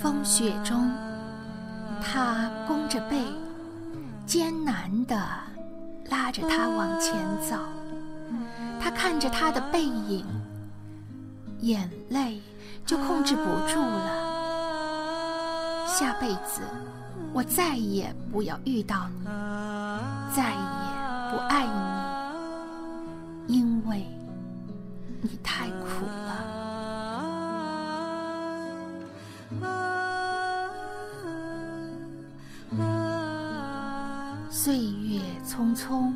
风雪中，他弓着背，艰难地拉着他往前走。他看着他的背影，眼泪就控制不住了。下辈子，我再也不要遇到你，再也不爱你，因为你太苦了。岁月匆匆，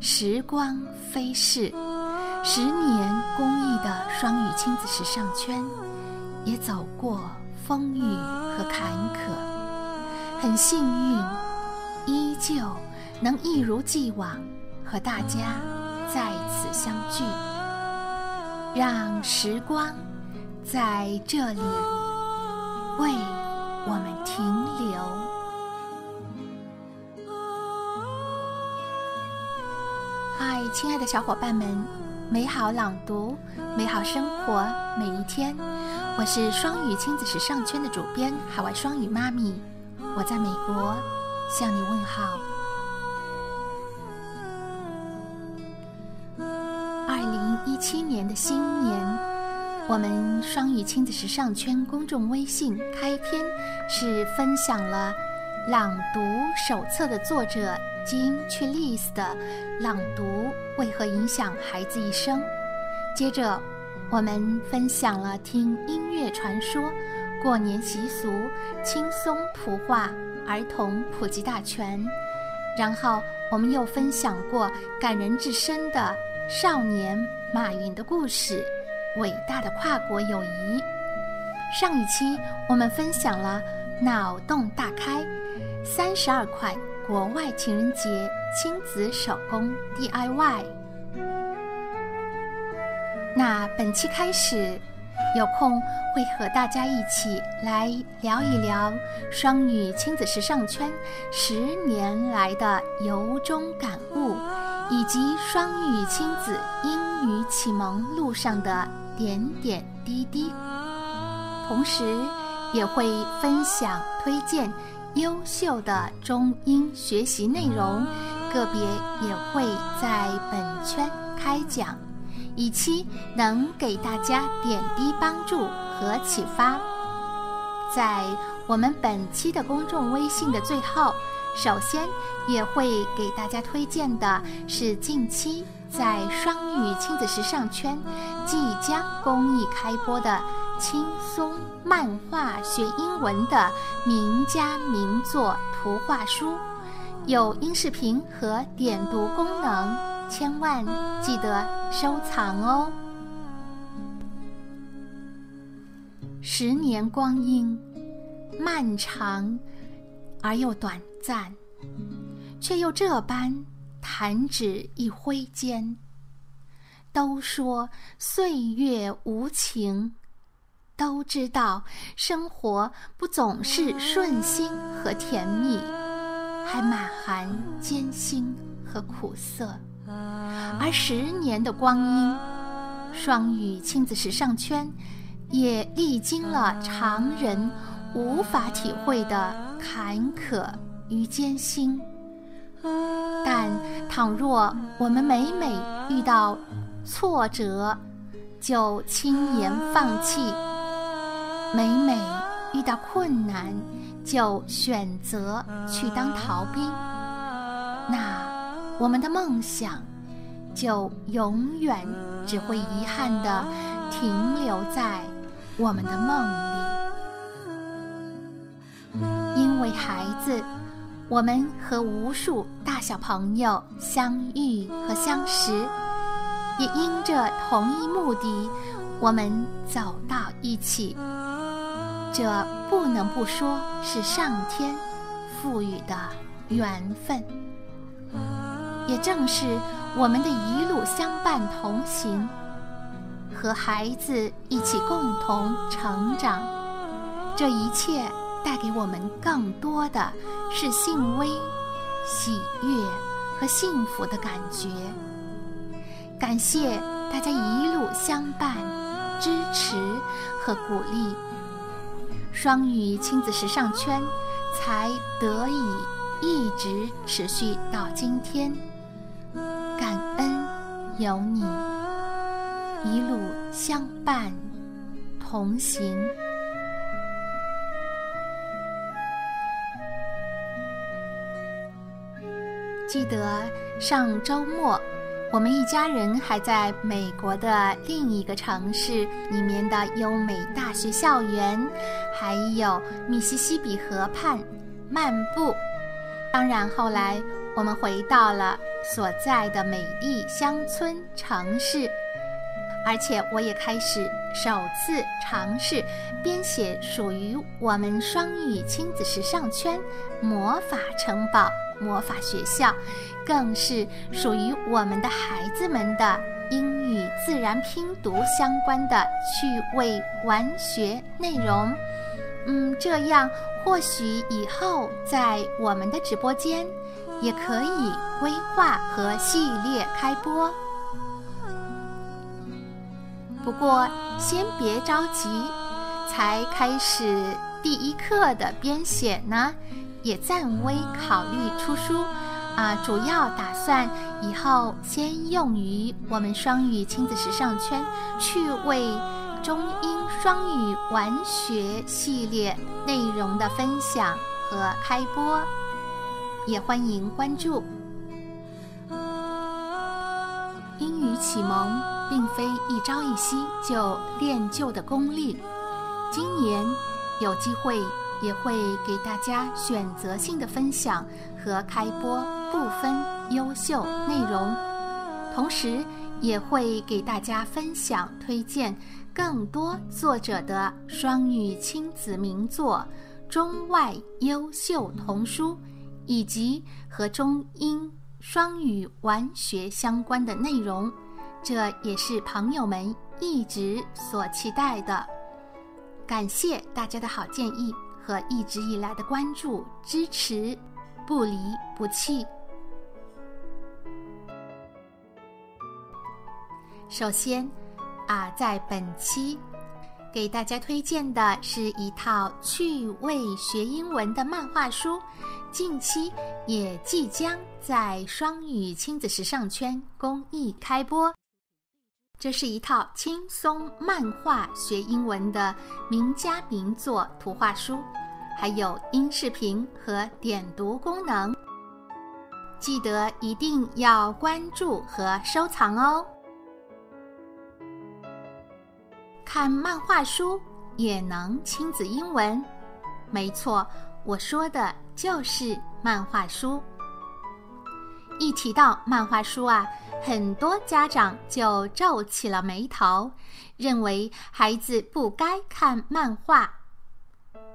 时光飞逝。十年公益的双语亲子时尚圈，也走过风雨和坎坷，很幸运，依旧能一如既往和大家再次相聚。让时光在这里为我们停留。亲爱的小伙伴们！美好朗读，美好生活，每一天。我是双语亲子时尚圈的主编，海外双语妈咪。我在美国向你问好。二零一七年的新年，我们双语亲子时尚圈公众微信开篇是分享了朗读手册的作者。金去丽斯的朗读为何影响孩子一生？接着，我们分享了听音乐传说、过年习俗、轻松图画、儿童普及大全。然后，我们又分享过感人至深的少年马云的故事，伟大的跨国友谊。上一期我们分享了脑洞大开，三十二块。国外情人节亲子手工 DIY。那本期开始，有空会和大家一起来聊一聊双语亲子时尚圈十年来的由衷感悟，以及双语亲子英语启蒙路上的点点滴滴。同时，也会分享推荐。优秀的中英学习内容，个别也会在本圈开讲，以期能给大家点滴帮助和启发。在我们本期的公众微信的最后，首先也会给大家推荐的是近期在双语亲子时尚圈即将公益开播的。轻松漫画学英文的名家名作图画书，有音视频和点读功能，千万记得收藏哦。十年光阴，漫长而又短暂，却又这般弹指一挥间。都说岁月无情。都知道生活不总是顺心和甜蜜，还满含艰辛和苦涩。而十年的光阴，双语亲子时尚圈也历经了常人无法体会的坎坷与艰辛。但倘若我们每每遇到挫折，就轻言放弃。每每遇到困难，就选择去当逃兵，那我们的梦想就永远只会遗憾地停留在我们的梦里。因为孩子，我们和无数大小朋友相遇和相识，也因着同一目的，我们走到一起。这不能不说是上天赋予的缘分，也正是我们的一路相伴同行，和孩子一起共同成长，这一切带给我们更多的是欣慰、喜悦和幸福的感觉。感谢大家一路相伴、支持和鼓励。双语亲子时尚圈才得以一直持续到今天。感恩有你一路相伴同行。记得上周末。我们一家人还在美国的另一个城市里面的优美大学校园，还有密西西比河畔漫步。当然，后来我们回到了所在的美丽乡村城市，而且我也开始首次尝试编写属于我们双语亲子时尚圈魔法城堡。魔法学校，更是属于我们的孩子们的英语自然拼读相关的趣味玩学内容。嗯，这样或许以后在我们的直播间也可以规划和系列开播。不过先别着急，才开始第一课的编写呢。也暂未考虑出书，啊，主要打算以后先用于我们双语亲子时尚圈趣味中英双语玩学系列内容的分享和开播，也欢迎关注。英语启蒙并非一朝一夕就练就的功力，今年有机会。也会给大家选择性的分享和开播部分优秀内容，同时也会给大家分享推荐更多作者的双语亲子名作、中外优秀童书，以及和中英双语玩学相关的内容。这也是朋友们一直所期待的。感谢大家的好建议。和一直以来的关注支持，不离不弃。首先，啊，在本期给大家推荐的是一套趣味学英文的漫画书，近期也即将在双语亲子时尚圈公益开播。这是一套轻松漫画学英文的名家名作图画书，还有音视频和点读功能。记得一定要关注和收藏哦！看漫画书也能亲子英文，没错，我说的就是漫画书。一提到漫画书啊。很多家长就皱起了眉头，认为孩子不该看漫画。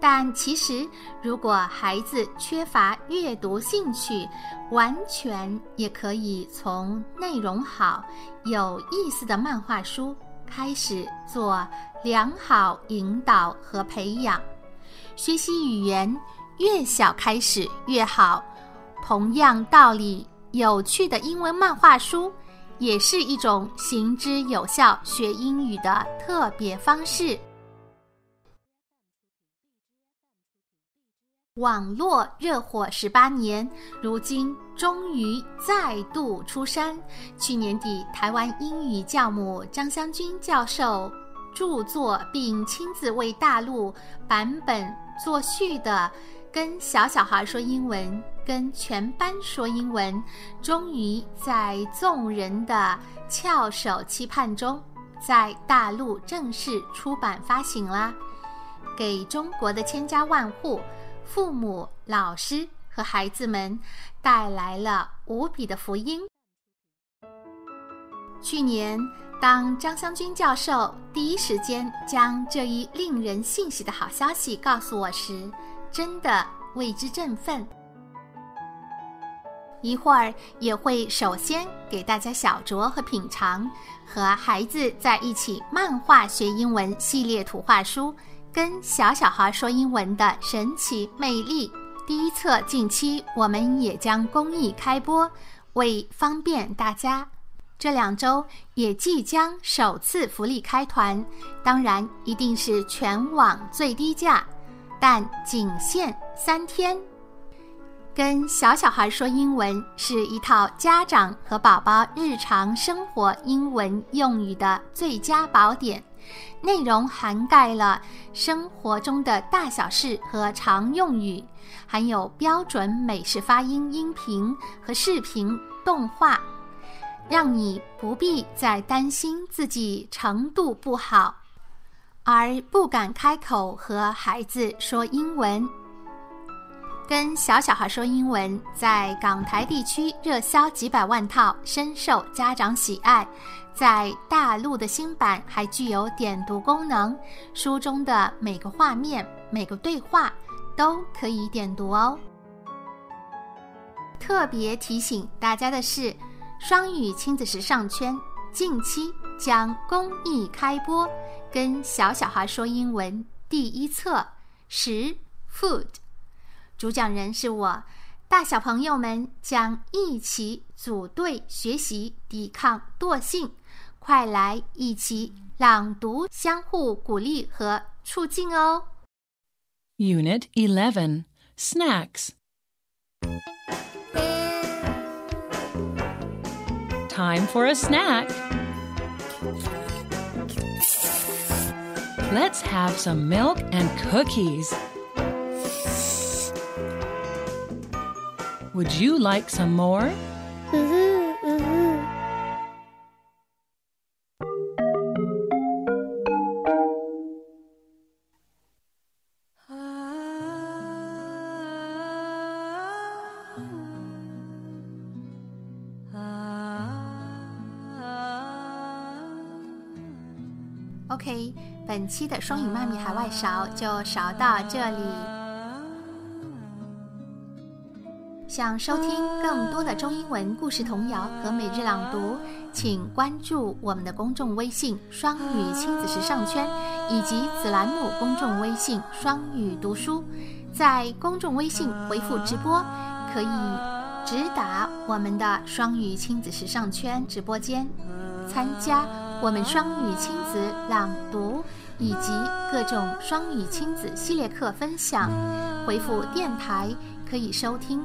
但其实，如果孩子缺乏阅读兴趣，完全也可以从内容好、有意思的漫画书开始做良好引导和培养。学习语言越小开始越好。同样道理。有趣的英文漫画书，也是一种行之有效学英语的特别方式。网络热火十八年，如今终于再度出山。去年底，台湾英语教母张湘君教授著作并亲自为大陆版本作序的。跟小小孩说英文，跟全班说英文，终于在众人的翘首期盼中，在大陆正式出版发行啦，给中国的千家万户、父母、老师和孩子们带来了无比的福音。去年，当张湘军教授第一时间将这一令人欣喜的好消息告诉我时，真的为之振奋，一会儿也会首先给大家小酌和品尝和孩子在一起漫画学英文系列图画书，跟小小孩说英文的神奇魅力。第一册近期我们也将公益开播，为方便大家，这两周也即将首次福利开团，当然一定是全网最低价。但仅限三天。跟小小孩说英文是一套家长和宝宝日常生活英文用语的最佳宝典，内容涵盖了生活中的大小事和常用语，还有标准美式发音音频和视频动画，让你不必再担心自己程度不好，而不敢开口和孩子说英文。跟小小孩说英文，在港台地区热销几百万套，深受家长喜爱。在大陆的新版还具有点读功能，书中的每个画面、每个对话都可以点读哦。特别提醒大家的是，双语亲子时尚圈近期将公益开播，跟小小孩说英文第一册食 food。主讲人是我，大小朋友们将一起组队学习，抵抗惰性。快来一起朗读，相互鼓励和促进哦。Unit Eleven Snacks Time for a snack. Let's have some milk and cookies. Would you like some more? OK，本期的双语妈咪海外勺就勺到这里。 想收听更多的中英文故事童谣和每日朗读，请关注我们的公众微信“双语亲子时尚圈”以及子栏目公众微信“双语读书”。在公众微信回复“直播”，可以直达我们的双语亲子时尚圈直播间，参加我们双语亲子朗读以及各种双语亲子系列课分享。回复“电台”可以收听。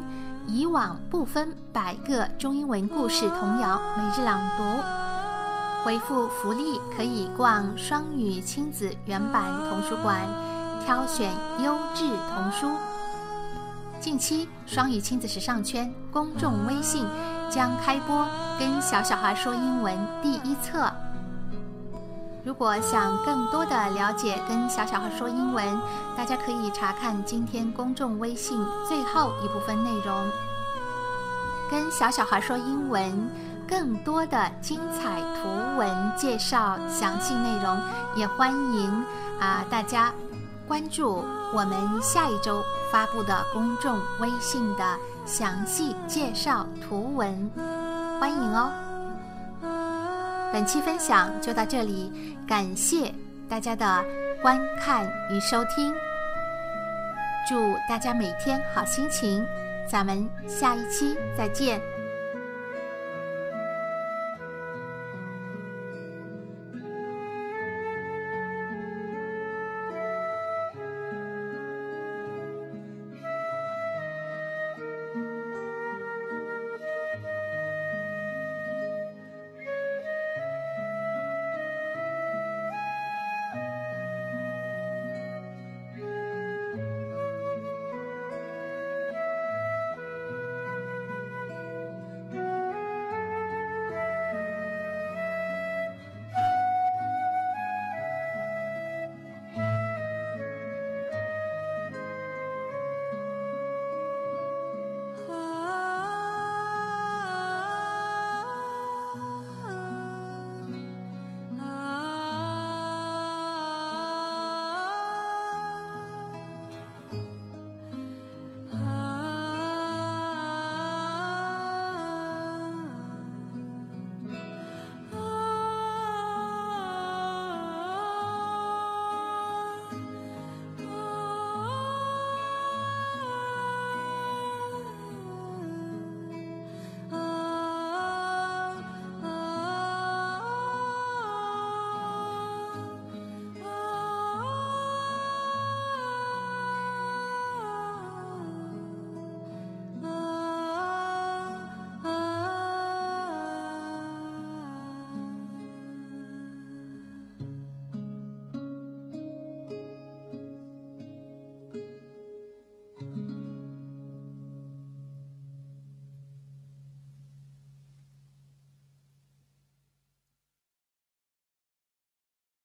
以往不分百个中英文故事童谣每日朗读，回复福利可以逛双语亲子原版童书馆，挑选优质童书。近期双语亲子时尚圈公众微信将开播《跟小小孩说英文》第一册。如果想更多的了解跟小小孩说英文，大家可以查看今天公众微信最后一部分内容。跟小小孩说英文，更多的精彩图文介绍、详细内容，也欢迎啊大家关注我们下一周发布的公众微信的详细介绍图文，欢迎哦。本期分享就到这里，感谢大家的观看与收听，祝大家每天好心情，咱们下一期再见。